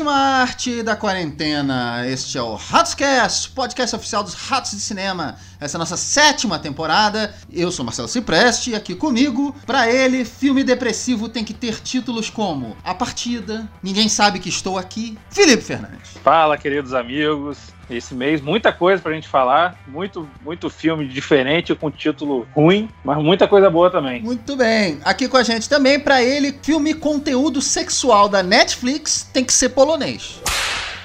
sétima arte da quarentena. Este é o Ratoscast, podcast oficial dos Ratos de Cinema. Essa é nossa sétima temporada. Eu sou Marcelo Cipreste aqui comigo, pra ele, filme depressivo tem que ter títulos como A Partida, Ninguém Sabe Que Estou Aqui, Felipe Fernandes. Fala, queridos amigos. Esse mês, muita coisa pra gente falar, muito, muito filme diferente com título ruim, mas muita coisa boa também. Muito bem. Aqui com a gente também, pra ele, filme conteúdo sexual da Netflix tem que ser polonês.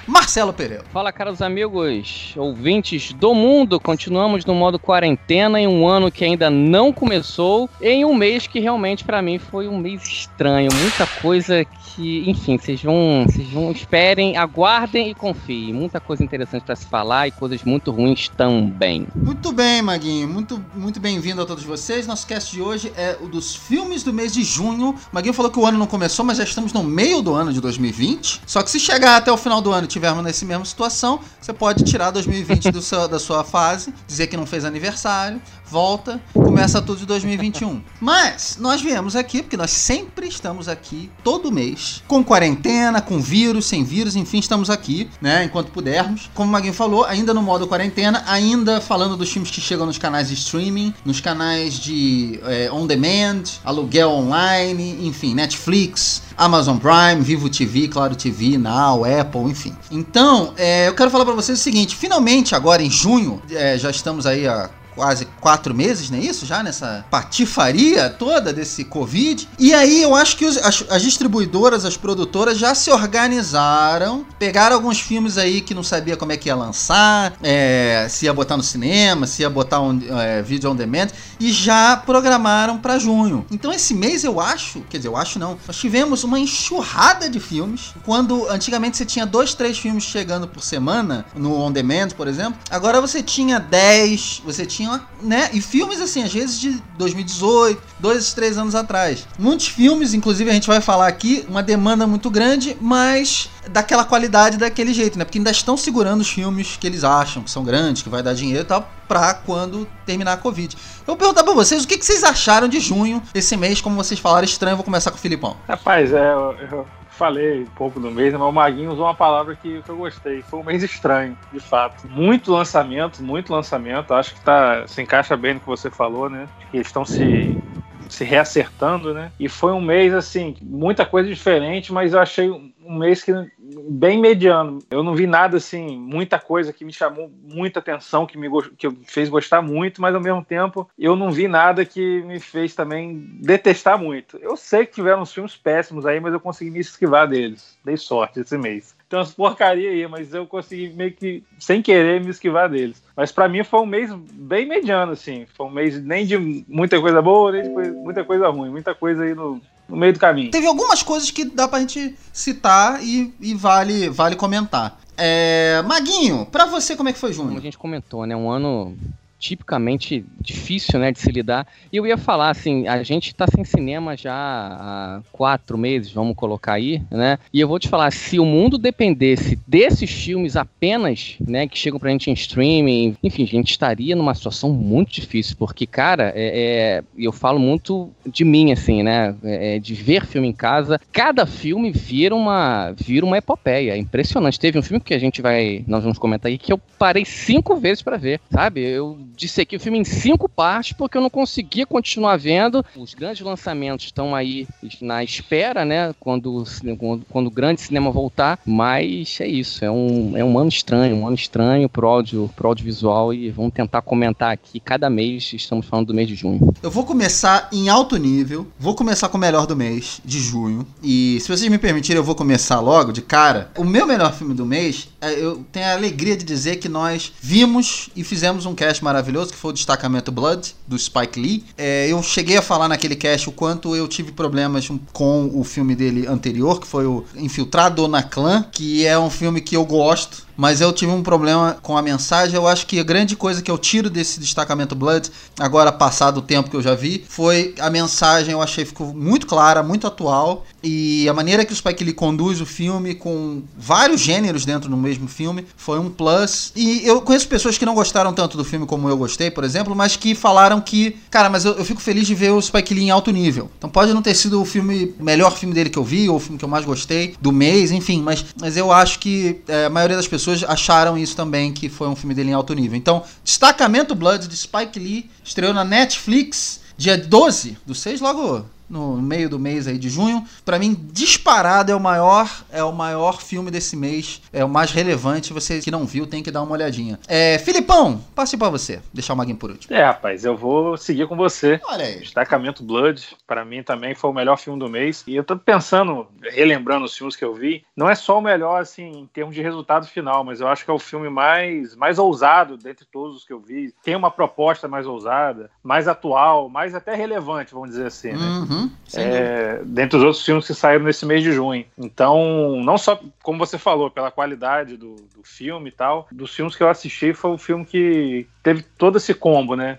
Marcelo Pereira. Fala, caros amigos, ouvintes do mundo. Continuamos no modo quarentena em um ano que ainda não começou, em um mês que realmente para mim foi um mês estranho. Muita coisa enfim, vocês vão, vocês vão esperem, aguardem e confiem. Muita coisa interessante para se falar e coisas muito ruins também. Muito bem, Maguinho. Muito, muito bem-vindo a todos vocês. Nosso cast de hoje é o dos filmes do mês de junho. Maguinho falou que o ano não começou, mas já estamos no meio do ano de 2020. Só que se chegar até o final do ano e tivermos nessa mesma situação, você pode tirar 2020 do seu, da sua fase, dizer que não fez aniversário, volta, começa tudo de 2021. Mas nós viemos aqui, porque nós sempre estamos aqui, todo mês, com quarentena, com vírus, sem vírus, enfim, estamos aqui, né, enquanto pudermos. Como o Maguinho falou, ainda no modo quarentena, ainda falando dos filmes que chegam nos canais de streaming, nos canais de é, on demand, aluguel online, enfim, Netflix, Amazon Prime, Vivo TV, Claro TV, Now, Apple, enfim. Então, é, eu quero falar para vocês o seguinte: finalmente, agora em junho, é, já estamos aí há quase quatro meses, não é isso? Já nessa patifaria toda desse Covid. E aí eu acho que os, as, as, distribuidoras, as produtoras já se organizaram, pegaram alguns filmes aí que não sabia como é que ia lançar, é, se ia botar no cinema, se ia botar um é, vídeo on demand, e já programaram para junho. Então esse mês eu acho, quer dizer, eu acho não, nós tivemos uma enxurrada de filmes, quando antigamente você tinha dois, três filmes chegando por semana, no on demand, por exemplo, agora você tinha 10, você tinha tinha, né? E filmes assim, às vezes de 2018, dois, três anos atrás. Muitos filmes, inclusive a gente vai falar aqui, uma demanda muito grande, mas daquela qualidade daquele jeito, né? Porque ainda estão segurando os filmes que eles acham que são grandes, que vai dar dinheiro e tal, pra quando terminar a Covid. Eu vou perguntar pra vocês, o que, que vocês acharam de junho, esse mês, como vocês falaram, estranho, eu vou começar com o Filipão. Rapaz, é, eu, eu falei um pouco do mês, mas o Maguinho usou uma palavra que, que, eu gostei. Foi um mês estranho, de fato. Muito lançamento, muito lançamento. Acho que tá, se encaixa bem no que você falou, né? Que eles estão se se reacertando, né? E foi um mês assim, muita coisa diferente, mas eu achei um mês que bem mediano. Eu não vi nada assim, muita coisa que me chamou muita atenção, que me que fez gostar muito, mas ao mesmo tempo eu não vi nada que me fez também detestar muito. Eu sei que tiveram uns filmes péssimos aí, mas eu consegui me esquivar deles. Dei sorte esse mês tem umas porcaria aí, mas eu consegui meio que, sem querer, me esquivar deles. Mas para mim foi um mês bem mediano, assim. Foi um mês nem de muita coisa boa, nem de muita coisa ruim. Muita coisa aí no, no meio do caminho. Teve algumas coisas que dá pra gente citar e, e vale, vale comentar. É, Maguinho, pra você como é que foi junho? Como a gente comentou, né? Um ano tipicamente difícil, né, de se lidar. E eu ia falar assim, a gente está sem cinema já há quatro meses, vamos colocar aí, né? E eu vou te falar, se o mundo dependesse desses filmes apenas, né, que chegam pra gente em streaming, enfim, a gente estaria numa situação muito difícil, porque, cara, é, é eu falo muito de mim, assim, né, é, de ver filme em casa, cada filme vira uma, vira uma epopeia, é impressionante. Teve um filme que a gente vai, nós vamos comentar aí, que eu parei cinco vezes para ver, sabe? Eu dissequei o filme em cinco partes porque eu não conseguia continuar vendo. Os grandes lançamentos estão aí na espera, né? Quando, quando, quando o grande cinema voltar. Mas é isso, é um, é um ano estranho, um ano estranho pro, áudio, pro audiovisual e vamos tentar comentar aqui cada mês. Estamos falando do mês de junho. Eu vou começar em alto nível, vou começar com o melhor do mês, de junho. E se vocês me permitirem, eu vou começar logo, de cara. O meu melhor filme do mês, é, eu tenho a alegria de dizer que nós vimos e fizemos um cast maravilhoso maravilhoso, que foi o Destacamento Blood, do Spike Lee. É, eu cheguei a falar naquele cast o quanto eu tive problemas com o filme dele anterior, que foi o Infiltrado na Clã, que é um filme que eu gosto mas eu tive um problema com a mensagem. Eu acho que a grande coisa que eu tiro desse destacamento Blood, agora passado o tempo que eu já vi, foi a mensagem. Eu achei ficou muito clara, muito atual e a maneira que o Spike Lee conduz o filme com vários gêneros dentro do mesmo filme foi um plus. E eu conheço pessoas que não gostaram tanto do filme como eu gostei, por exemplo, mas que falaram que, cara, mas eu, eu fico feliz de ver o Spike Lee em alto nível. Então pode não ter sido o filme, melhor filme dele que eu vi, ou o filme que eu mais gostei do mês, enfim, mas, mas eu acho que é, a maioria das pessoas acharam isso também, que foi um filme dele em alto nível. Então, Destacamento Blood de Spike Lee estreou na Netflix dia 12 do 6, logo no meio do mês aí de junho. Para mim, disparado é o maior, é o maior filme desse mês, é o mais relevante. Você que não viu tem que dar uma olhadinha. É, Filipão, passe para você. Deixar o Maguinho por último. É, rapaz, eu vou seguir com você. Olha aí. Destacamento Blood, para mim também foi o melhor filme do mês. E eu tô pensando, relembrando os filmes que eu vi, não é só o melhor assim em termos de resultado final, mas eu acho que é o filme mais mais ousado dentre todos os que eu vi. Tem uma proposta mais ousada, mais atual, mais até relevante, vamos dizer assim, né? Uhum. Uhum, é, dentre os outros filmes que saíram nesse mês de junho. Então, não só, como você falou, pela qualidade do, do filme e tal, dos filmes que eu assisti, foi o filme que teve todo esse combo, né?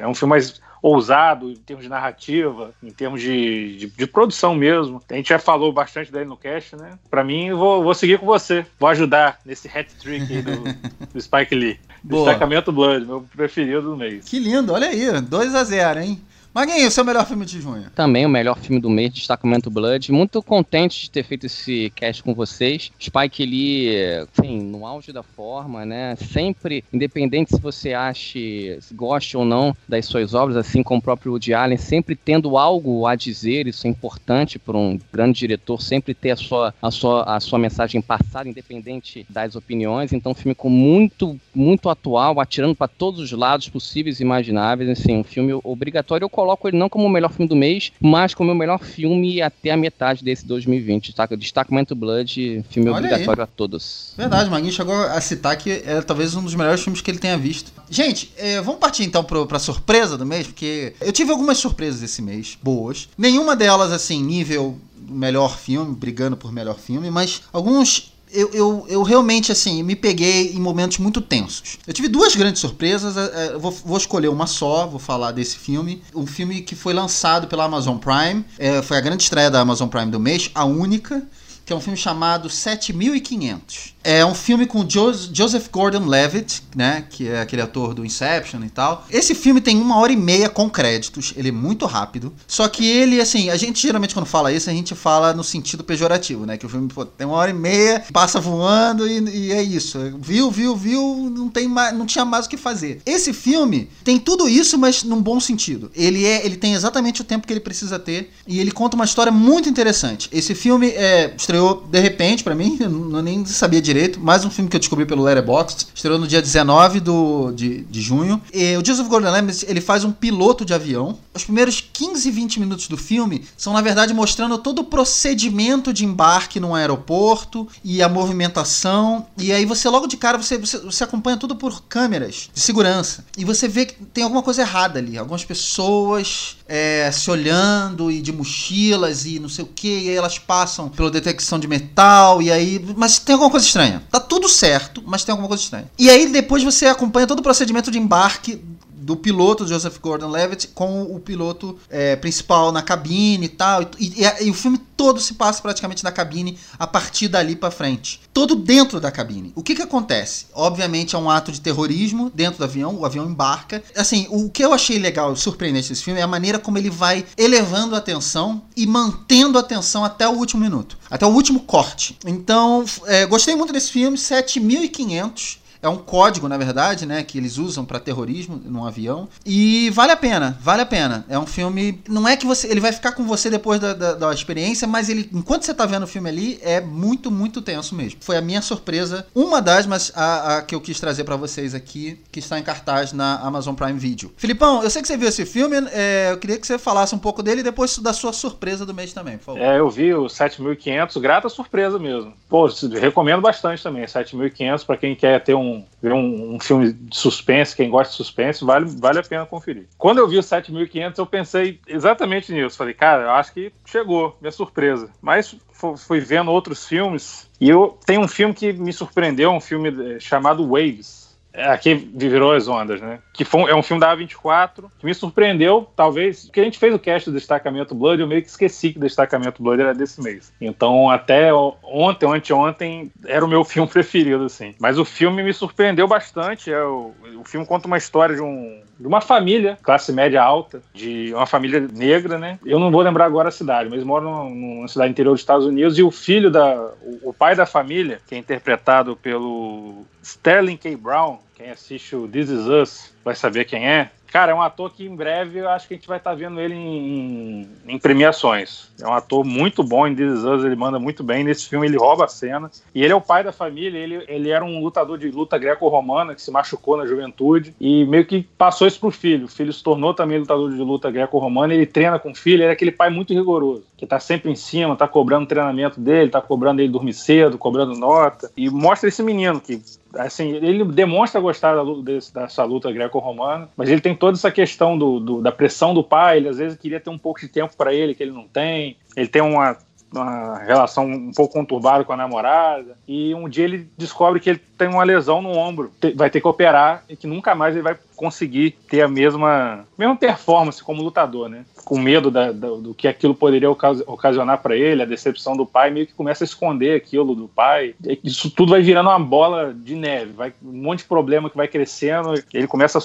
É um filme mais ousado em termos de narrativa, em termos de, de, de, produção mesmo. A gente já falou bastante dele no cast, né? Pra mim, vou, vou seguir com você. Vou ajudar nesse hat-trick do, do Spike Lee. Boa. Destacamento Blood, meu preferido do mês. Que lindo, olha aí, 2 a 0 hein? Maguinho, seu melhor filme de junho? Também o melhor filme do mês, Destacamento Blood. Muito contente de ter feito esse cast com vocês. Spike Lee, sim, no auge da forma, né? Sempre, independente se você ache, se goste ou não das suas obras, assim como o próprio Woody Allen, sempre tendo algo a dizer, isso é importante para um grande diretor, sempre ter a sua, a sua, a sua mensagem passada, independente das opiniões. Então, um filme com muito, muito atual, atirando para todos os lados possíveis e imagináveis. Assim, um filme obrigatório. Eu coloco ele não como o melhor filme do mês, mas como o melhor filme até a metade desse 2020. Tá? Destacamento Blood, filme Olha obrigatório aí. a todos. Verdade, Maguinho chegou a citar que é talvez um dos melhores filmes que ele tenha visto. Gente, é, vamos partir então pro, pra surpresa do mês, porque eu tive algumas surpresas esse mês, boas. Nenhuma delas, assim, nível melhor filme, brigando por melhor filme, mas alguns eu, eu, eu realmente, assim, me peguei em momentos muito tensos. Eu tive duas grandes surpresas, é, é, vou, vou escolher uma só, vou falar desse filme. Um filme que foi lançado pela Amazon Prime, é, foi a grande estreia da Amazon Prime do mês, a única, que é um filme chamado 7500. É um filme com Joseph Gordon-Levitt, né, que é aquele ator do Inception e tal. Esse filme tem uma hora e meia com créditos, ele é muito rápido. Só que ele, assim, a gente geralmente quando fala isso, a gente fala no sentido pejorativo, né, que o filme pô, tem uma hora e meia, passa voando e, e, é isso. Viu, viu, viu, não tem mais, não tinha mais o que fazer. Esse filme tem tudo isso, mas num bom sentido. Ele é, ele tem exatamente o tempo que ele precisa ter e ele conta uma história muito interessante. Esse filme é, estreou de repente para mim, eu não, nem sabia direito. Mais um filme que eu descobri pelo Letterboxd. Estreou no dia 19 do, de, de junho. E o Joseph Gordon-Levitt, ele faz um piloto de avião. Os primeiros 15, 20 minutos do filme são, na verdade, mostrando todo o procedimento de embarque num aeroporto e a movimentação. E aí você, logo de cara, você, você, você acompanha tudo por câmeras de segurança. E você vê que tem alguma coisa errada ali. Algumas pessoas é, se olhando e de mochilas e não sei o que. E aí elas passam pela de metal. E aí... Mas tem alguma coisa estranha. Tá tudo certo, mas tem alguma coisa estranha. E aí depois você acompanha todo o procedimento de embarque do piloto Joseph Gordon-Levitt com o piloto é, principal na cabine e tal. E, e, e, o filme todo se passa praticamente na cabine a partir dali para frente. Todo dentro da cabine. O que que acontece? Obviamente é um ato de terrorismo dentro do avião, o avião embarca. Assim, o que eu achei legal, surpreendente desse filme é a maneira como ele vai elevando a tensão e mantendo a tensão até o último minuto, até o último corte. Então, é, gostei muito desse filme, 7500 é um código, na verdade, né, que eles usam para terrorismo num avião. E vale a pena, vale a pena. É um filme. Não é que você. Ele vai ficar com você depois da, da, da experiência, mas ele, enquanto você tá vendo o filme ali, é muito, muito tenso mesmo. Foi a minha surpresa, uma das, mas a, a que eu quis trazer para vocês aqui, que está em cartaz na Amazon Prime Video. Filipão, eu sei que você viu esse filme, é, eu queria que você falasse um pouco dele e depois da sua surpresa do mês também, por favor. É, eu vi o 7500, grata surpresa mesmo. Pô, recomendo bastante também, 7500 para quem quer ter um um, ver um, um, filme de suspense, quem gosta de suspense, vale, vale a pena conferir. Quando eu vi o 7500, eu pensei exatamente nisso. Falei, cara, eu acho que chegou, minha surpresa. Mas fui vendo outros filmes e eu tem um filme que me surpreendeu, um filme eh, chamado Waves aqui virou as ondas, né? Que foi, é um filme da A24 que me surpreendeu, talvez, porque a gente fez o cast do Destacamento Blood, eu meio que esqueci que o Destacamento Blood era desse mês. Então, até ontem, anteontem, era o meu filme preferido, assim. Mas o filme me surpreendeu bastante. É o, o filme conta uma história de, um, de uma família, classe média alta, de uma família negra, né? Eu não vou lembrar agora a cidade, mas moram numa cidade interior dos Estados Unidos e o filho da. O, o pai da família, que é interpretado pelo Sterling K. Brown, quem assiste o This Is Us vai saber quem é. Cara, é um ator que em breve eu acho que a gente vai estar tá vendo ele em, em, premiações. É um ator muito bom em This Is Us, ele manda muito bem. Nesse filme ele rouba a cena. E ele é o pai da família, ele, ele era um lutador de luta greco-romana que se machucou na juventude e meio que passou isso pro filho. O filho se tornou também lutador de luta greco-romana, ele treina com o filho, ele é aquele pai muito rigoroso, que tá sempre em cima, tá cobrando treinamento dele, tá cobrando ele dormir cedo, cobrando nota. E mostra esse menino que assim, ele demonstra gostar da, desse, dessa luta greco-romana, mas ele tem toda essa questão do, do, da pressão do pai, ele às vezes queria ter um pouco de tempo para ele, que ele não tem. Ele tem uma uma relação um pouco conturbada com a namorada, e um dia ele descobre que ele tem uma lesão no ombro, vai ter que operar e que nunca mais ele vai conseguir ter a mesma, mesma performance como lutador, né? Com medo da, da, do que aquilo poderia ocasionar para ele, a decepção do pai, meio que começa a esconder aquilo do pai. Isso tudo vai virando uma bola de neve, vai um monte de problema que vai crescendo, ele começa a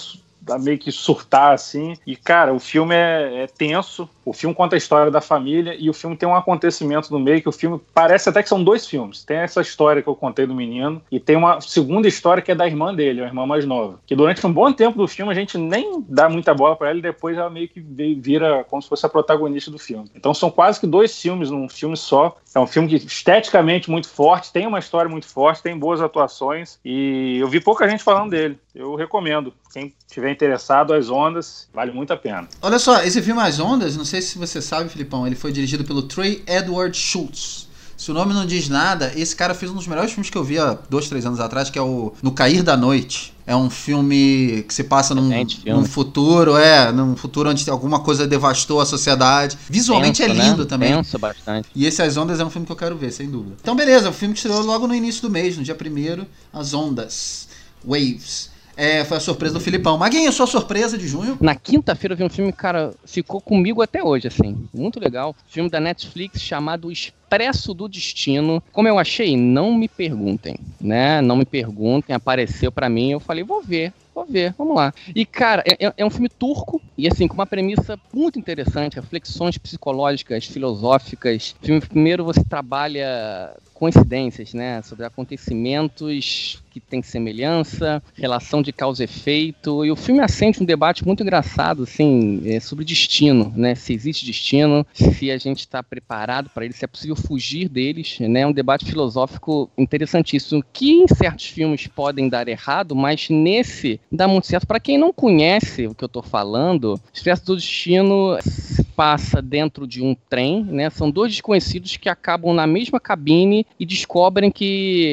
a meio que surtar assim. E, cara, o filme é, é, tenso. O filme conta a história da família e o filme tem um acontecimento no meio que o filme parece até que são dois filmes. Tem essa história que eu contei do menino e tem uma segunda história que é da irmã dele, a irmã mais nova. Que durante um bom tempo do filme a gente nem dá muita bola para ela e depois ela meio que vira como se fosse a protagonista do filme. Então são quase que dois filmes num filme só. É um filme que esteticamente muito forte, tem uma história muito forte, tem boas atuações e eu vi pouca gente falando dele. Eu recomendo. Quem tiver interessado, As Ondas, vale muito a pena. Olha só, esse filme As Ondas, não sei se você sabe, Filipão, ele foi dirigido pelo Trey Edward Schultz. Se o nome não diz nada, esse cara fez um dos melhores filmes que eu vi há dois, três anos atrás, que é o No Cair da Noite. É um filme que se passa num, num futuro, é, num futuro onde alguma coisa devastou a sociedade. Visualmente Penso, é lindo né? também. Penso bastante. E esse As Ondas é um filme que eu quero ver, sem dúvida. Então, beleza, o filme que estreou logo no início do mês, no dia 1 As Ondas. Waves. É, foi a surpresa do Filipão. Maguinho, sua surpresa de junho? Na quinta-feira eu vi um filme, cara, ficou comigo até hoje, assim. Muito legal. Filme da Netflix chamado Expresso do Destino. Como eu achei? Não me perguntem, né? Não me perguntem. Apareceu para mim, eu falei, vou ver. Vou ver, vamos lá. E, cara, é, é, é, um filme turco e, assim, com uma premissa muito interessante, reflexões psicológicas, filosóficas. filme, primeiro, você trabalha coincidências, né? Sobre acontecimentos que têm semelhança, relação de causa e efeito. E o filme acende um debate muito engraçado, assim, é, sobre destino, né? Se existe destino, se a gente está preparado para ele, se é possível fugir deles, né? É um debate filosófico interessantíssimo que em certos filmes podem dar errado, mas nesse dá muito certo. Para quem não conhece o que eu estou falando, Expresso do Destino passa dentro de um trem, né? São dois desconhecidos que acabam na mesma cabine e descobrem que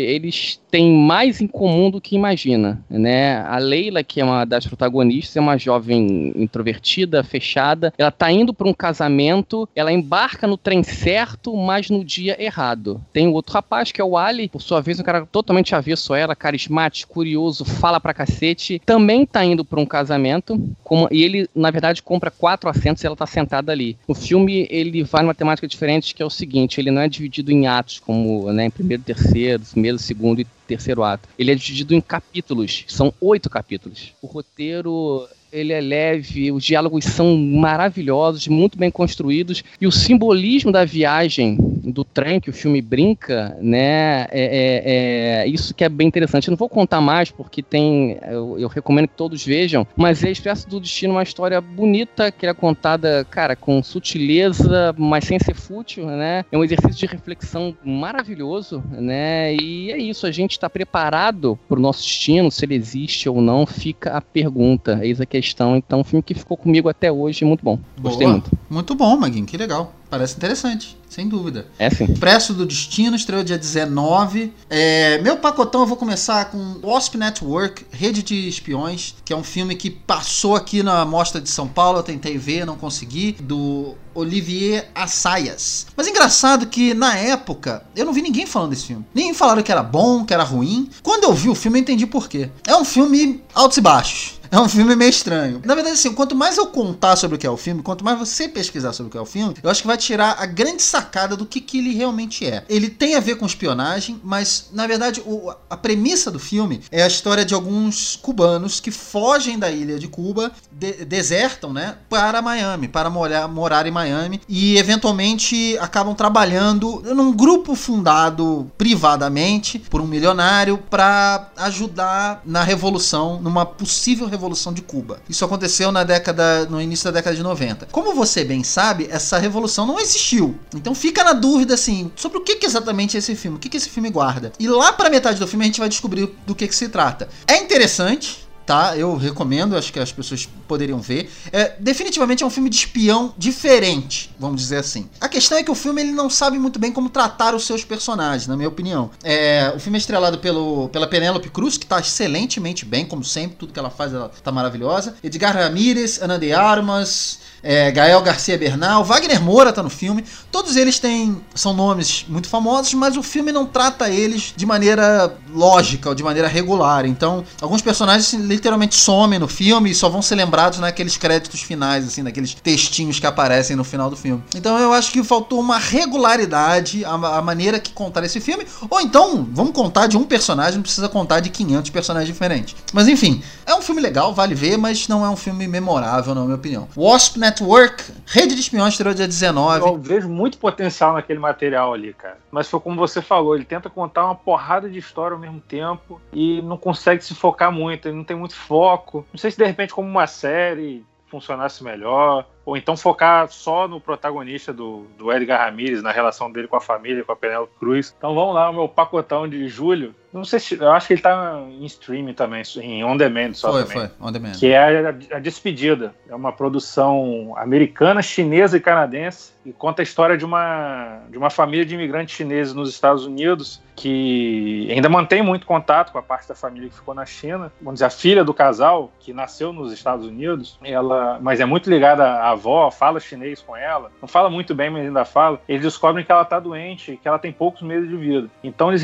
eles têm mais em comum do que imagina, né? A Leila, que é uma das protagonistas, é uma jovem introvertida, fechada. Ela tá indo para um casamento, ela embarca no trem certo, mas no dia errado. Tem o outro rapaz que é o Ali, por sua vez, um cara totalmente avesso a ela, carismático, curioso, fala pra cacete. Também tá indo para um casamento, como, e ele, na verdade, compra quatro assentos e ela tá sentada ali. O filme, ele vai numa temática diferente, que é o seguinte, ele não é dividido em atos, como né, em primeiro, terceiro, primeiro, segundo e terceiro ato. Ele é dividido em capítulos, são oito capítulos. O roteiro ele é leve, os diálogos são maravilhosos, muito bem construídos, e o simbolismo da viagem do trem que o filme brinca, né, é, é, é isso que é bem interessante. Eu não vou contar mais, porque tem, eu, eu, recomendo que todos vejam, mas é Expresso do Destino uma história bonita, que é contada, cara, com sutileza, mas sem ser fútil, né, é um exercício de reflexão maravilhoso, né, e é isso, a gente está preparado para o nosso destino, se ele existe ou não, fica a pergunta, eis aqui questão. Então, um filme que ficou comigo até hoje, muito bom. Gostei Boa. muito. Muito bom, Maguinho, que legal. Parece interessante, sem dúvida. É sim. Preço do Destino, estreou dia 19. É, meu pacotão eu vou começar com Wasp Network, Rede de Espiões, que é um filme que passou aqui na Mostra de São Paulo, eu tentei ver, não consegui, do Olivier Assayas. Mas engraçado que na época eu não vi ninguém falando desse filme. Nem falaram que era bom, que era ruim. Quando eu vi o filme eu entendi por quê. É um filme altos e baixos. É um filme meio estranho. Na verdade, assim, quanto mais eu contar sobre o que é o filme, quanto mais você pesquisar sobre o que é o filme, eu acho que vai tirar a grande sacada do que, que ele realmente é. Ele tem a ver com espionagem, mas, na verdade, o- a premissa do filme é a história de alguns cubanos que fogem da ilha de Cuba, de- desertam, né, para Miami, para morar, morar em Miami, e eventualmente acabam trabalhando num grupo fundado privadamente por um milionário para ajudar na revolução, numa possível revolução de Cuba. Isso aconteceu na década, no início da década de 90. Como você bem sabe, essa revolução não existiu. Então fica na dúvida assim, sobre o que, que exatamente é esse filme, o que, que esse filme guarda. E lá para metade do filme a gente vai descobrir do que, que se trata. É interessante, tá? Eu recomendo, acho que as pessoas poderiam ver. É, definitivamente é um filme de espião diferente, vamos dizer assim. A questão é que o filme ele não sabe muito bem como tratar os seus personagens, na minha opinião. É, o filme é estrelado pelo, pela Penélope Cruz, que tá excelentemente bem, como sempre, tudo que ela faz ela tá maravilhosa. Edgar Ramírez, Ana de Armas, é, Gael Garcia Bernal, Wagner Moura tá no filme. Todos eles têm são nomes muito famosos, mas o filme não trata eles de maneira lógica ou de maneira regular. Então, alguns personagens literalmente somem no filme e só vão ser lembrados naqueles créditos finais, assim, naqueles textinhos que aparecem no final do filme. Então, eu acho que faltou uma regularidade a, a maneira que contar esse filme. Ou então, vamos contar de um personagem, não precisa contar de 500 personagens diferentes. Mas enfim, é um filme legal, vale ver, mas não é um filme memorável, na minha opinião. Wasp Network, Rede de Espiões, estreou dia 19. Eu vejo muito potencial naquele material ali, cara. Mas foi como você falou, ele tenta contar uma porrada de história ao mesmo tempo e não consegue se focar muito, ele não tem muito foco. Não sei se de repente como uma série funcionasse melhor, ou então focar só no protagonista do, do Edgar Ramirez, na relação dele com a família, com a Penélope Cruz. Então vamos lá, o meu pacotão de julho. Não sei se. Eu acho que ele tá em streaming também, em on demand só foi, também. foi, on demand. Que é a, a Despedida. É uma produção americana, chinesa e canadense e conta a história de uma, de uma família de imigrantes chineses nos Estados Unidos que ainda mantém muito contato com a parte da família que ficou na China. Vamos dizer, a filha do casal, que nasceu nos Estados Unidos, ela, mas é muito ligada à avó, fala chinês com ela, não fala muito bem, mas ainda fala. Eles descobrem que ela está doente, que ela tem poucos meses de vida. Então eles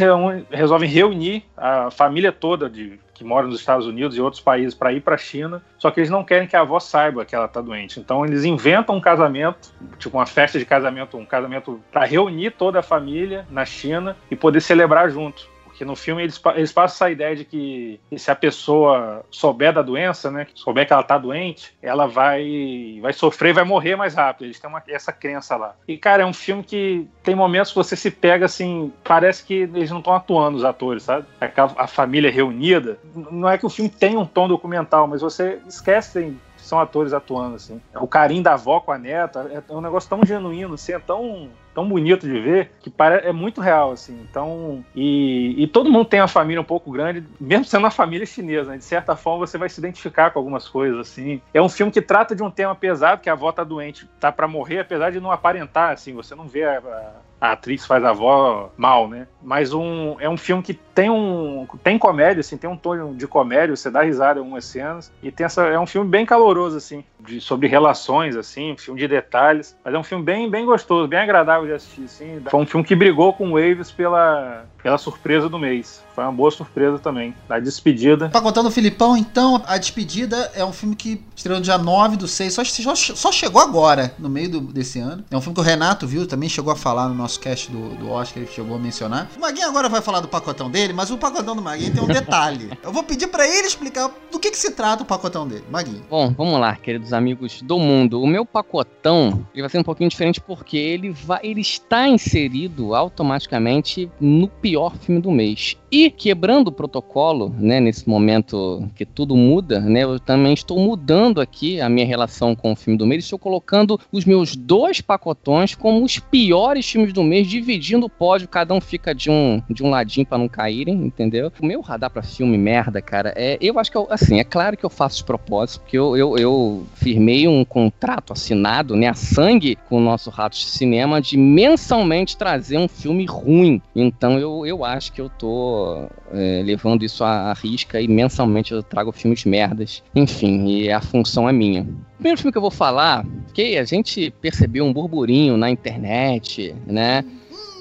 resolvem reunir a família toda de que mora nos Estados Unidos e outros países para ir para a China, só que eles não querem que a avó saiba que ela está doente. Então eles inventam um casamento, tipo uma festa de casamento, um casamento para reunir toda a família na China e poder celebrar junto. Porque no filme eles, eles passam essa ideia de que se a pessoa souber da doença, né, souber que ela tá doente, ela vai vai sofrer vai morrer mais rápido. Eles têm uma- essa crença lá. E, cara, é um filme que tem momentos que você se pega assim, parece que eles não estão atuando, os atores, sabe? Aquela, a família reunida. Não é que o filme tem um tom documental, mas você esquece que tem- são atores atuando, assim. O carinho da avó com a neta é um negócio tão genuíno, assim, é tão tão bonito de ver que é muito real, assim. Então, e, e todo mundo tem uma família um pouco grande, mesmo sendo uma família chinesa, né? De certa forma você vai se identificar com algumas coisas, assim. É um filme que trata de um tema pesado, que a avó tá doente, tá para morrer, apesar de não aparentar, assim, você não vê a, a- a atriz faz a avó mal, né? Mas um, é um filme que tem um tem comédia, assim, tem um tom de comédia, você dá risada em algumas cenas e tem essa é um filme bem caloroso assim, de, sobre relações assim, um filme de detalhes, mas é um filme bem bem gostoso, bem agradável de assistir, assim. Foi um filme que brigou com o Waves pela pela surpresa do mês. Foi uma boa surpresa também. Da despedida. Pra contar no Filipão, então, A Despedida é um filme que estreou dia 9 do 6, só, só, só chegou agora, no meio do- desse ano. É um filme que o Renato viu, também chegou a falar no nosso cast do, do Oscar, ele chegou a mencionar. O Maguinho agora vai falar do pacotão dele, mas o pacotão do Maguinho tem um detalhe. Eu vou pedir pra ele explicar do que, que se trata o pacotão dele. Maguinho. Bom, vamos lá, queridos amigos do mundo. O meu pacotão ele vai ser um pouquinho diferente porque ele vai, ele está inserido automaticamente no pior filme do mês. E quebrando o protocolo, né, nesse momento que tudo muda, né, eu também estou mudando aqui a minha relação com o filme do mês. Estou colocando os meus dois pacotões como os piores filmes do mês, dividindo o pódio, cada um fica de um, de um ladinho para não caírem, entendeu? O meu radar para filme merda, cara, é, eu acho que eu, assim, é claro que eu faço de propósito, porque eu, eu, eu firmei um contrato assinado, né, a sangue com o nosso Rato de Cinema de mensalmente trazer um filme ruim. Então eu, eu acho que eu tô é, levando isso à, à risca e mensalmente eu trago filmes merdas. Enfim, e a função é minha. O primeiro filme que eu vou falar, que a gente percebeu um burburinho na internet, né?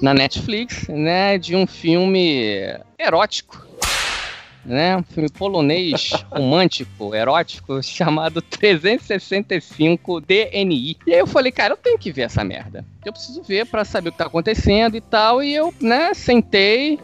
Na Netflix, né? De um filme erótico né? Um filme polonês romântico, erótico, chamado 365 DNI. E aí eu falei, cara, eu tenho que ver essa merda. Eu preciso ver para saber o que tá acontecendo e tal. E eu, né, sentei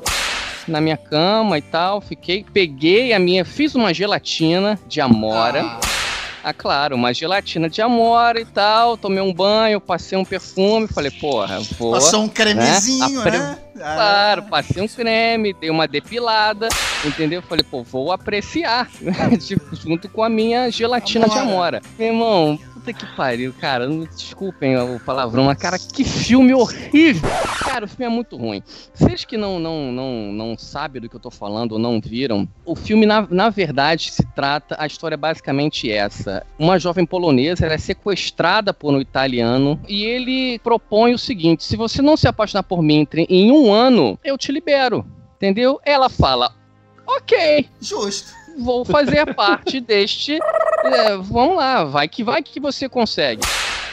na minha cama e tal, fiquei, peguei a minha, fiz uma gelatina de amora. Ah. Ah, claro, uma gelatina de amora e tal. Tomei um banho, passei um perfume, falei, porra, vou. Passou um cremezinho, né? né? Claro, passei um creme, dei uma depilada, entendeu? Falei, pô, vou apreciar, junto com a minha gelatina amora. de amora. Meu irmão, Puta que pariu, cara. Desculpem o palavrão, mas, cara, que filme horrível. Cara, o filme é muito ruim. Vocês que não, não, não, não sabem do que eu tô falando ou não viram, o filme, na, na verdade, se trata. A história é basicamente essa: uma jovem polonesa ela é sequestrada por um italiano e ele propõe o seguinte: se você não se apaixonar por mim em um ano, eu te libero. Entendeu? Ela fala: ok. Justo vou fazer parte deste. É, vamos lá, vai que vai que você consegue.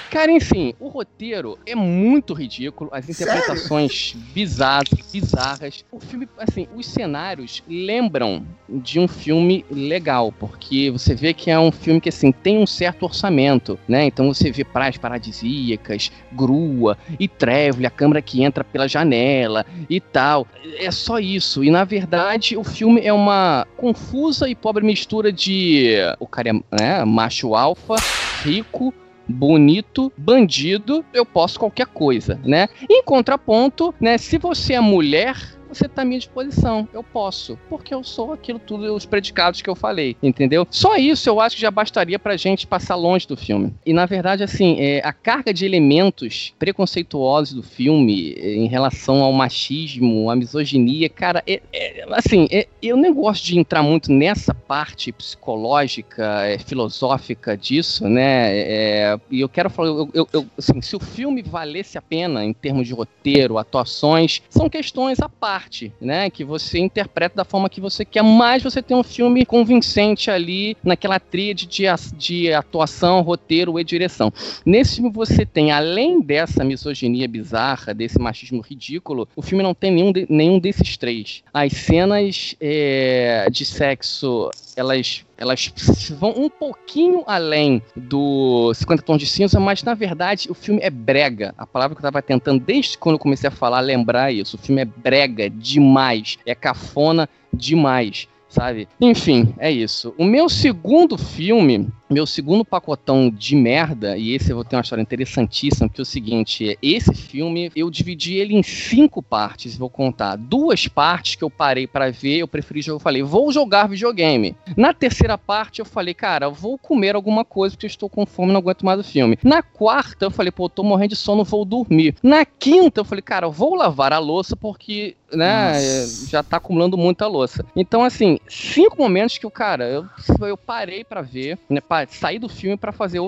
Cara, enfim, o roteiro é muito ridículo, as interpretações bizarras, bizarras. O filme, assim, os cenários lembram de um filme legal, porque você vê que é um filme que, assim, tem um certo orçamento, né? Então você vê praias paradisíacas, grua e trevle, a câmera que entra pela janela e tal. É só isso. E, na verdade, o filme é uma confusa e pobre mistura de... O cara é né, macho alfa, rico, bonito, bandido, eu posso qualquer coisa, né? Em contraponto, né, se você é mulher, você está à minha disposição. Eu posso. Porque eu sou aquilo tudo, os predicados que eu falei. Entendeu? Só isso eu acho que já bastaria pra gente passar longe do filme. E na verdade, assim, é, a carga de elementos preconceituosos do filme é, em relação ao machismo, à misoginia, cara, é, é, assim, é, eu nem gosto de entrar muito nessa parte psicológica, é, filosófica disso, né? E eu quero falar, eu, eu, eu, assim, se o filme valesse a pena em termos de roteiro, atuações, são questões à parte parte, né? Que você interpreta da forma que você quer, mas você tem um filme convincente ali naquela tríade de, de atuação, roteiro e direção. Nesse filme você tem, além dessa misoginia bizarra, desse machismo ridículo, o filme não tem nenhum, de, nenhum desses três. As cenas é, de sexo, elas elas vão um pouquinho além do 50 Tons de Cinza, mas na verdade o filme é brega. A palavra que eu tava tentando desde quando eu comecei a falar, lembrar isso. O filme é brega demais, é cafona demais sabe? Enfim, é isso. O meu segundo filme, meu segundo pacotão de merda, e esse eu vou ter uma história interessantíssima, porque é o seguinte, esse filme, eu dividi ele em cinco partes, vou contar. Duas partes que eu parei para ver, eu preferi, eu falei, vou jogar videogame. Na terceira parte, eu falei, cara, vou comer alguma coisa, porque eu estou com fome, não aguento mais o filme. Na quarta, eu falei, pô, tô morrendo de sono, vou dormir. Na quinta, eu falei, cara, vou lavar a louça, porque, né, Nossa. já tá acumulando muita louça. Então, assim, cinco momentos que o cara, eu, eu parei para ver, né? Pra sair do filme para fazer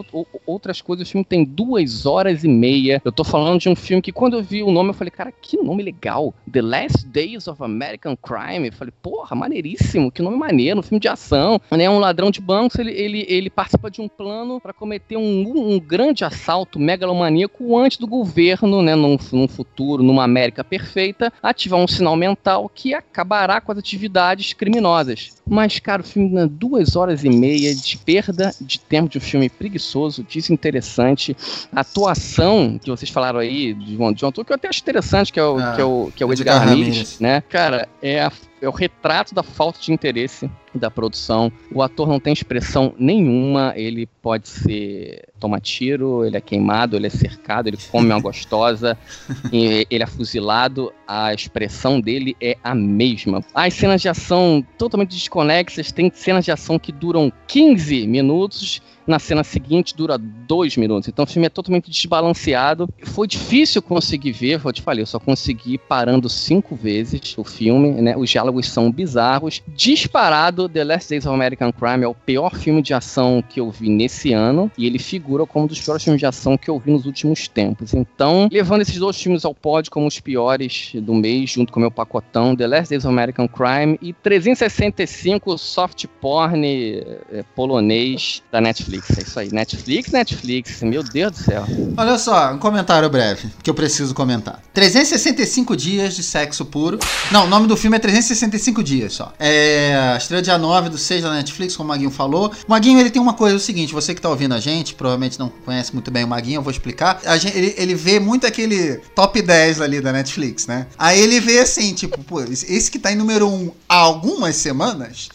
outras coisas. O filme tem duas horas e meia. Eu tô falando de um filme que quando eu vi o nome, eu falei, cara, que nome legal. The Last Days of American Crime. Eu falei, porra, maneiríssimo, que nome maneiro, um filme de ação. Né? Um ladrão de bancos, ele, ele, ele participa de um plano para cometer um, um grande assalto megalomaníaco antes do governo, né, num, num futuro, numa América perfeita, ativar um sinal mental que acabará com as atividades criminosas. Mas, cara, o filme duas horas e meia de perda de tempo de um filme preguiçoso, desinteressante. A atuação que vocês falaram aí de um, de um ator que eu até acho interessante, que é o, ah, que é o, que é o Edgar, Edgar né? Cara, é a é o retrato da falta de interesse da produção. O ator não tem expressão nenhuma, ele pode ser toma tiro, ele é queimado, ele é cercado, ele come uma gostosa, ele é fuzilado, a expressão dele é a mesma. As cenas de ação totalmente desconexas, tem cenas de ação que duram 15 minutos na cena seguinte dura dois minutos. Então o filme é totalmente desbalanceado. Foi difícil conseguir ver, eu te falei, eu só consegui parando cinco vezes o filme, né? Os diálogos são bizarros. Disparado, The Last Days of American Crime é o pior filme de ação que eu vi nesse ano e ele figura como um dos piores filmes de ação que eu vi nos últimos tempos. Então, levando esses dois filmes ao pódio como os piores do mês, junto com o meu pacotão, The Last Days of American Crime e 365 soft porn é, polonês da Netflix. Netflix, é isso aí. Netflix, Netflix, meu Deus do céu. Olha só, um comentário breve que eu preciso comentar. 365 dias de sexo puro. Não, o nome do filme é 365 dias só. É estreia dia 9 do 6 da Netflix, como o Maguinho falou. O Maguinho, ele tem uma coisa, é o seguinte, você que tá ouvindo a gente, provavelmente não conhece muito bem o Maguinho, eu vou explicar. Gente, ele, ele vê muito aquele top 10 ali da Netflix, né? Aí ele vê assim, tipo, pô, esse que tá em número 1 há algumas semanas,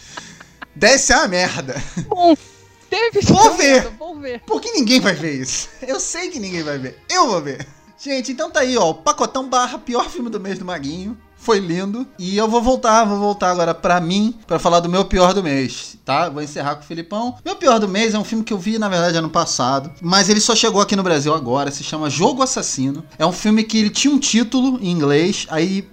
ser uma merda. Bom, teve Vou ver. Vou ver. Porque ninguém vai ver isso. Eu sei que ninguém vai ver. Eu vou ver. Gente, então tá aí, ó. O pacotão barra pior filme do mês do Maguinho. Foi lindo. E eu vou voltar, vou voltar agora pra mim, para falar do meu pior do mês, tá? Vou encerrar com o Filipão. Meu pior do mês é um filme que eu vi, na verdade, ano passado. Mas ele só chegou aqui no Brasil agora. Se chama Jogo Assassino. É um filme que ele tinha um título em inglês. Aí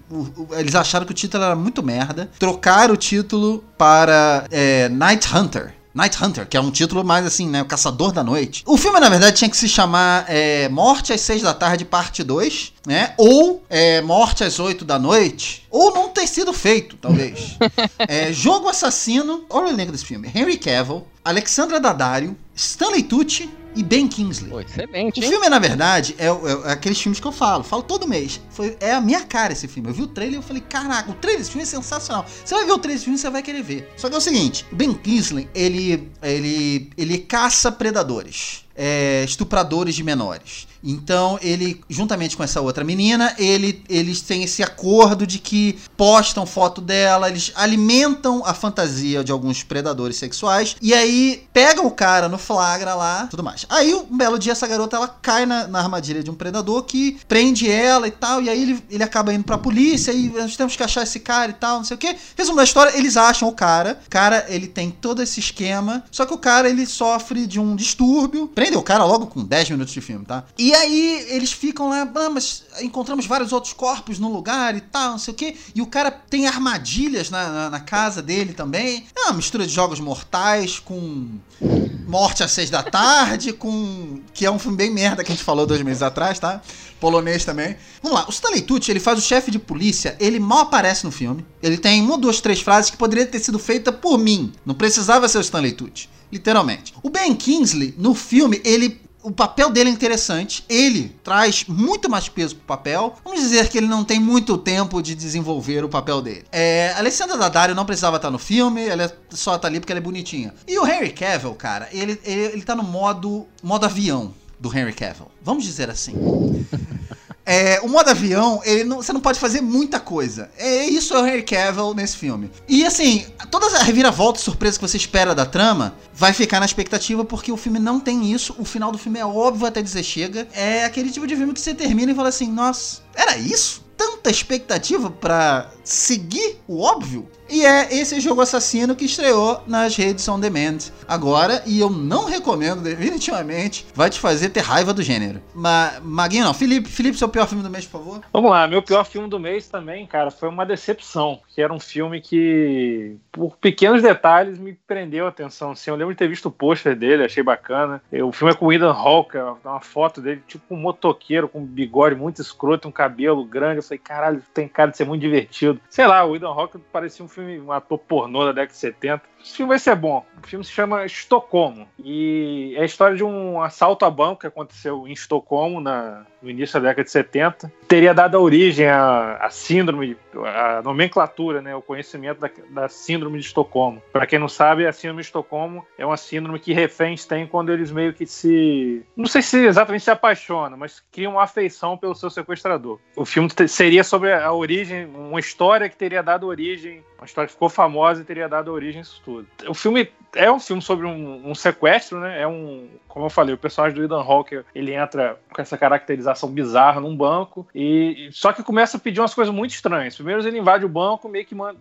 eles acharam que o título era muito merda. Trocaram o título para é, Night Hunter. Night Hunter, que é um título mais assim, né? O Caçador da Noite. O filme, na verdade, tinha que se chamar é, Morte às 6 da tarde, parte 2, né? Ou é, Morte às 8 da noite. Ou não ter sido feito, talvez. é, Jogo Assassino. Olha o elenco desse filme: Henry Cavill, Alexandra Daddario, Stanley Tucci e Ben Kingsley. Pô, excelente, hein? O filme, na verdade, é, é, é, aqueles filmes que eu falo. Falo todo mês. Foi, é a minha cara esse filme. Eu vi o trailer e eu falei, caraca, o trailer desse filme é sensacional. Você vai ver o trailer desse filme você vai querer ver. Só que é o seguinte, o Ben Kingsley, ele, ele, ele caça predadores. É, estupradores de menores. Então ele, juntamente com essa outra menina, ele, eles têm esse acordo de que postam foto dela, eles alimentam a fantasia de alguns predadores sexuais e aí pegam o cara no flagra lá, tudo mais. Aí um belo dia essa garota ela cai na, na armadilha de um predador que prende ela e tal, e aí ele, ele acaba indo pra polícia e nós temos que achar esse cara e tal, não sei o que. Resumo da história, eles acham o cara. O cara, ele tem todo esse esquema, só que o cara ele sofre de um distúrbio. Prende o cara logo com 10 minutos de filme, tá? E e aí eles ficam lá, ah, mas encontramos vários outros corpos no lugar e tal, não sei o quê. E o cara tem armadilhas na, na, na casa dele também. É uma mistura de jogos mortais com Morte às seis da tarde, com. que é um filme bem merda que a gente falou dois meses atrás, tá? Polonês também. Vamos lá, o Stanley Tucci, ele faz o chefe de polícia, ele mal aparece no filme. Ele tem uma, duas, três frases que poderia ter sido feita por mim. Não precisava ser o Stanley Tucci. Literalmente. O Ben Kingsley, no filme, ele o papel dele é interessante. Ele traz muito mais peso pro papel. Vamos dizer que ele não tem muito tempo de desenvolver o papel dele. É, Alessandra Daddario não precisava estar no filme, ela só tá ali porque ela é bonitinha. E o Henry Cavill, cara, ele, ele, ele tá no modo, modo avião do Henry Cavill. Vamos dizer assim. É, o modo avião, ele não, você não pode fazer muita coisa. É isso é o Henry Cavill nesse filme. E assim, todas as reviravoltas surpresas que você espera da trama vai ficar na expectativa porque o filme não tem isso. O final do filme é óbvio até dizer chega. É aquele tipo de filme que você termina e fala assim: "Nossa, era isso?" Tanta expectativa para seguir o óbvio. E é esse jogo assassino que estreou nas redes on demand agora. E eu não recomendo, definitivamente. Vai te fazer ter raiva do gênero. Mas, Maguinho, não. Felipe, Felipe, seu pior filme do mês, por favor. Vamos lá, meu pior filme do mês também, cara, foi uma decepção. Que era um filme que, por pequenos detalhes, me prendeu a atenção. Assim, eu lembro de ter visto o pôster dele, achei bacana. O filme é com o Ethan Hawke, uma foto dele, tipo um motoqueiro com um bigode muito escroto, um cabelo grande. Eu falei, caralho, tem cara de ser muito divertido. Sei lá, o Ethan Hawke parecia um filme filme, um ator pornô da década de 70. Esse filme vai ser bom. O filme se chama Estocolmo. E é a história de um assalto a banco que aconteceu em Estocolmo na, no início da década de 70. Teria dado origem à, síndrome, à nomenclatura, né, o conhecimento da, da síndrome de Estocolmo. Para quem não sabe, a síndrome de Estocolmo é uma síndrome que reféns têm quando eles meio que se. Não sei se exatamente se apaixonam, mas criam uma afeição pelo seu sequestrador. O filme seria sobre a origem, uma história que teria dado origem, uma história que ficou famosa e teria dado origem a isso tudo. O filme é um filme sobre um, um, sequestro, né? É um, como eu falei, o personagem do Ethan Hawke, ele entra com essa caracterização bizarra num banco e só que começa a pedir umas coisas muito estranhas. Primeiro ele invade o banco, meio que manda,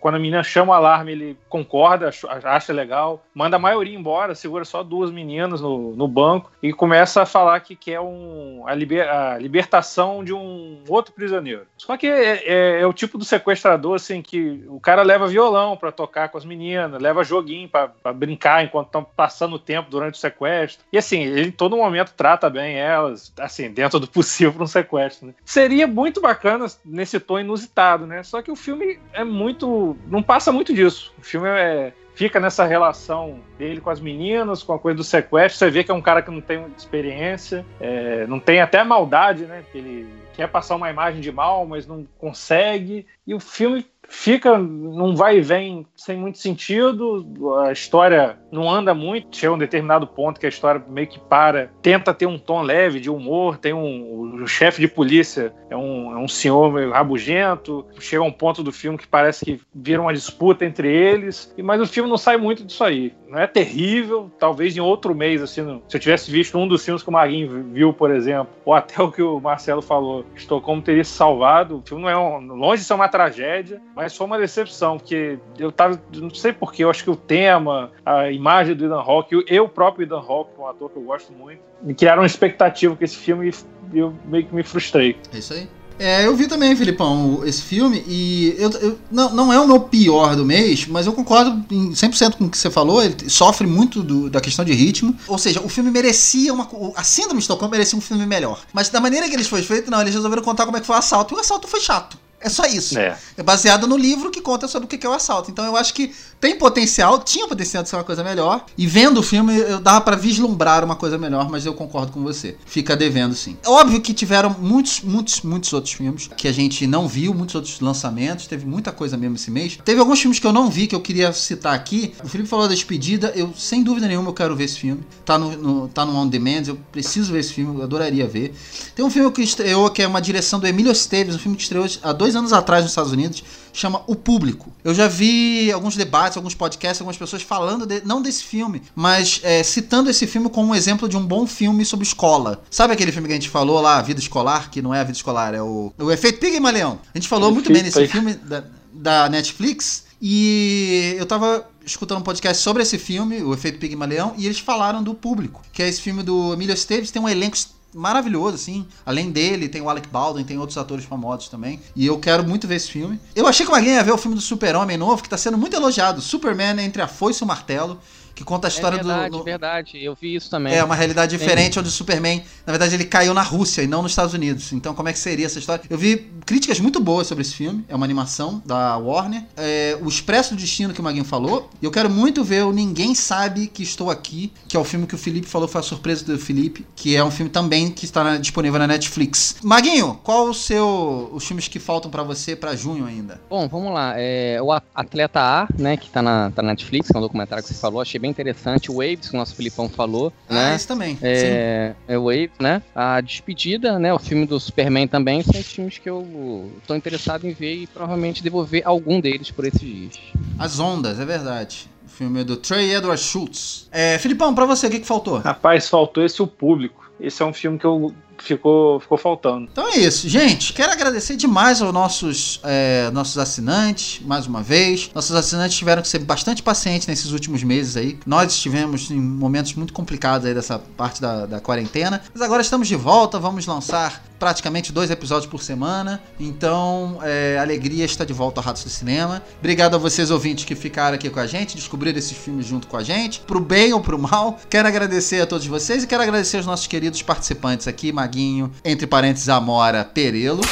quando a menina chama o alarme, ele concorda, acha legal, manda a maioria embora, segura só duas meninas no, no banco e começa a falar que quer um, a, liber, a libertação de um outro prisioneiro. Só que é, é, é o tipo do sequestrador assim que o cara leva violão para tocar com as meninas, leva joguinho para brincar enquanto estão passando o tempo durante o sequestro. E assim, ele em todo momento trata bem elas, assim, dentro do possível para um sequestro. Né? Seria muito bacana nesse tom inusitado, né? Só que o filme é muito. não passa muito disso. O filme é, fica nessa relação dele com as meninas, com a coisa do sequestro. Você vê que é um cara que não tem experiência, é, não tem até maldade, né? Que ele quer passar uma imagem de mal, mas não consegue. E o filme fica num vai e vem sem muito sentido, a história não anda muito, chega um determinado ponto que a história meio que para, tenta ter um tom leve de humor, tem um o chefe de polícia é um, é um senhor meio rabugento, chega um ponto do filme que parece que vira uma disputa entre eles, mas o filme não sai muito disso aí. Não é terrível, talvez em outro mês, assim, se eu tivesse visto um dos filmes que o Maguinho viu, por exemplo, ou até o que o Marcelo falou, Estocolmo teria se salvado, o filme não é um, longe de ser uma tragédia, mas foi uma decepção, porque eu tava, não sei porquê, eu acho que o tema, a imagem do Ethan Hawke, eu, próprio Ethan Hawke, um ator que eu gosto muito, me criaram uma expectativa com esse filme e eu meio que me frustrei. É isso aí. É, eu vi também, Filipão, esse filme, e eu, eu, não, não é o meu pior do mês, mas eu concordo em 100% com o que você falou, ele sofre muito do, da questão de ritmo, ou seja, o filme merecia uma... A Síndrome de Estocolmo merecia um filme melhor, mas da maneira que ele foi feito, não, eles resolveram contar como é que foi o assalto, e o assalto foi chato. É só isso. É. é baseado no livro que conta sobre o que é o assalto. Então eu acho que tem potencial, tinha potencial de ser uma coisa melhor. E vendo o filme, eu dava para vislumbrar uma coisa melhor, mas eu concordo com você. Fica devendo sim. É óbvio que tiveram muitos, muitos, muitos outros filmes que a gente não viu, muitos outros lançamentos. Teve muita coisa mesmo esse mês. Teve alguns filmes que eu não vi, que eu queria citar aqui. O Felipe falou da despedida. Eu, sem dúvida nenhuma, eu quero ver esse filme. Tá no, no, tá no On Demand. Eu preciso ver esse filme. Eu adoraria ver. Tem um filme que estreou, que é uma direção do Emílio Esteves, um filme que estreou há dois anos atrás nos Estados Unidos chama O Público. Eu já vi alguns debates, alguns podcasts, algumas pessoas falando, de, não desse filme, mas é, citando esse filme como um exemplo de um bom filme sobre escola. Sabe aquele filme que a gente falou lá, Vida Escolar, que não é a vida escolar, é o, o Efeito Pigmalion? A gente falou muito bem nesse filme da, da Netflix. E eu tava escutando um podcast sobre esse filme, O Efeito Pigmalion, e eles falaram do público, que é esse filme do Emílio Esteves, tem um elenco maravilhoso, assim. Além dele, tem o Alec Baldwin, tem outros atores famosos também. E eu quero muito ver esse filme. Eu achei que alguém ia ver o filme do Super-Homem novo, que tá sendo muito elogiado. Superman entre a foice e o martelo que conta a história é verdade, do. No... verdade, eu vi isso também. É uma realidade diferente, onde o Superman, na verdade, ele caiu na Rússia e não nos Estados Unidos. Então, como é que seria essa história? Eu vi críticas muito boas sobre esse filme, é uma animação da Warner. É, o Expresso do Destino, que o Maguinho falou. E eu quero muito ver o Ninguém Sabe Que Estou Aqui, que é o filme que o Felipe falou, foi a surpresa do Felipe, que é um filme também que está na, disponível na Netflix. Maguinho, qual o seu, os filmes que faltam para você para junho ainda? Bom, vamos lá. É, o Atleta A, né, que tá na, tá na Netflix, que é um documentário que você falou, achei bem interessante. O Waves, que o nosso Filipão falou. Ah, né? esse também. É, é o Waves, né? A Despedida, né? O filme do Superman também são filmes que eu tô interessado em ver e provavelmente devo ver algum deles por esses dias. As Ondas, é verdade. O filme do Trey Edward Schultz. É, Filipão, pra você, o que, que faltou? Rapaz, faltou esse o público. Esse é um filme que eu ficou, ficou faltando. Então é isso, gente. Quero agradecer demais aos nossos, é, nossos assinantes, mais uma vez. Nossos assinantes tiveram que ser bastante pacientes nesses últimos meses aí. Nós estivemos em momentos muito complicados aí dessa parte da, da quarentena. Mas agora estamos de volta, vamos lançar praticamente dois episódios por semana. Então, é, alegria está de volta ao Ratos do Cinema. Obrigado a vocês, ouvintes, que ficaram aqui com a gente, descobriram esses filmes junto com a gente, pro bem ou pro mal. Quero agradecer a todos vocês e quero agradecer aos nossos queridos participantes aqui, Maguinho, entre parênteses, Amora Perelo.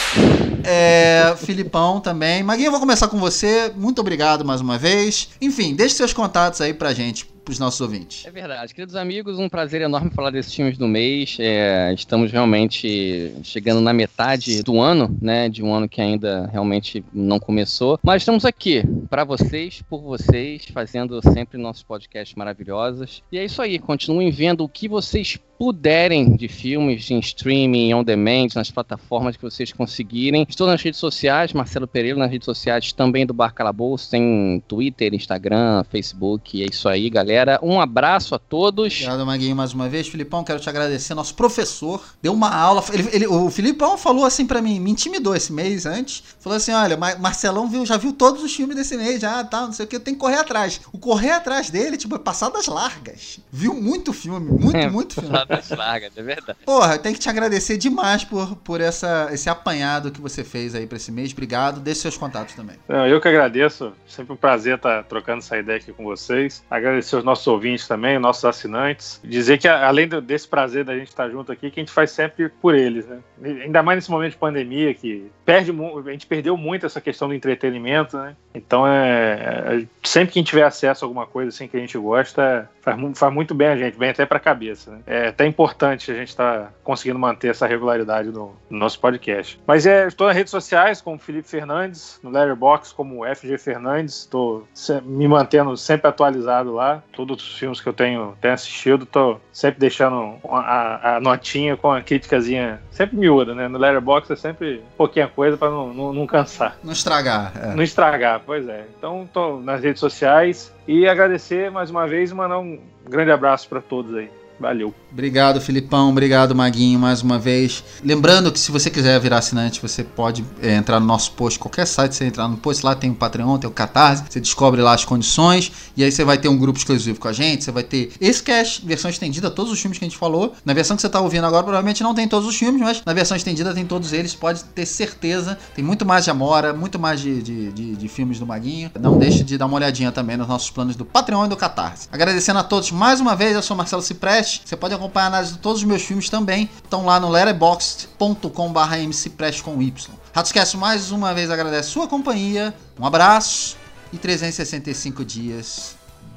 É, Filipão também. Maguinho, eu vou começar com você. Muito obrigado mais uma vez. Enfim, deixe seus contatos aí pra gente para os nossos ouvintes. É verdade. Queridos amigos, um prazer enorme falar desses filmes do mês. É, estamos realmente chegando na metade do ano, né? De um ano que ainda realmente não começou. Mas estamos aqui para vocês, por vocês, fazendo sempre nossos podcasts maravilhosos. E é isso aí. Continuem vendo o que vocês puderem de filmes em streaming, on demand, nas plataformas que vocês conseguirem. Estou nas redes sociais, Marcelo Pereira, nas redes sociais também do Bar Calabouço, tem Twitter, Instagram, Facebook. É isso aí, galera. Um abraço a todos. Obrigado, Maguinho, mais uma vez. Filipão, quero te agradecer. Nosso professor deu uma aula. Ele, ele, o Filipão falou assim para mim, me intimidou esse mês antes. Falou assim: olha, Marcelão viu, já viu todos os filmes desse mês, já tá, não sei o que, tem que correr atrás. O correr atrás dele, tipo, é passadas largas. Viu muito filme, muito, é, muito filme. Passadas largas, é verdade. Porra, tem que te agradecer demais por, por essa, esse apanhado que você fez aí pra esse mês. Obrigado. Deixe seus contatos também. Eu que agradeço. Sempre um prazer estar trocando essa ideia aqui com vocês. Agradecer os nossos ouvintes também, nossos assinantes. Dizer que, além desse prazer da gente estar junto aqui, que a gente faz sempre por eles, né? Ainda mais nesse momento de pandemia, que perde, a gente perdeu muito essa questão do entretenimento, né? Então, é, é sempre que a gente tiver acesso a alguma coisa assim que a gente gosta, faz, faz muito bem a gente, vem até para a cabeça. Né? É até importante a gente estar tá conseguindo manter essa regularidade no, no, nosso podcast. Mas é, estou nas redes sociais como Felipe Fernandes, no Letterboxd como FG Fernandes, estou me mantendo sempre atualizado lá. Todos os filmes que eu tenho, tenho assistido, estou sempre deixando a, a, notinha com a criticazinha sempre miúda, né? No Letterboxd é sempre pouquinha coisa para não, não, não, cansar. Não estragar. É. Não estragar, pois é. Então estou nas redes sociais e agradecer mais uma vez e mandar um grande abraço para todos aí. Valeu. Obrigado, Filipão. Obrigado, Maguinho, mais uma vez. Lembrando que se você quiser virar assinante, você pode é, entrar no nosso post, qualquer site, você entrar no post, lá tem o Patreon, tem o Catarse, você descobre lá as condições, e aí você vai ter um grupo exclusivo com a gente, você vai ter esse cast, versão estendida, todos os filmes que a gente falou. Na versão que você está ouvindo agora, provavelmente não tem todos os filmes, mas na versão estendida tem todos eles, pode ter certeza. Tem muito mais de Amora, muito mais de, de, de, de filmes do Maguinho. Não deixe de dar uma olhadinha também nos nossos planos do Patreon e do Catarse. Agradecendo a todos mais uma vez, eu sou Marcelo Cipreste. Você pode acompanhar a análise de todos os meus filmes também estão lá no letterboxd.com.br mcprest com Y. Ratoscast mais uma vez agradece sua companhia, um abraço e 365 dias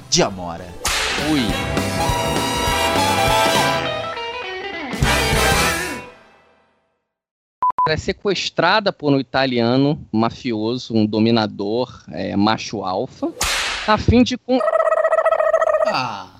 de Amora. Fui! é sequestrada por um italiano mafioso, um dominador é, macho alfa, a fim de. Ah.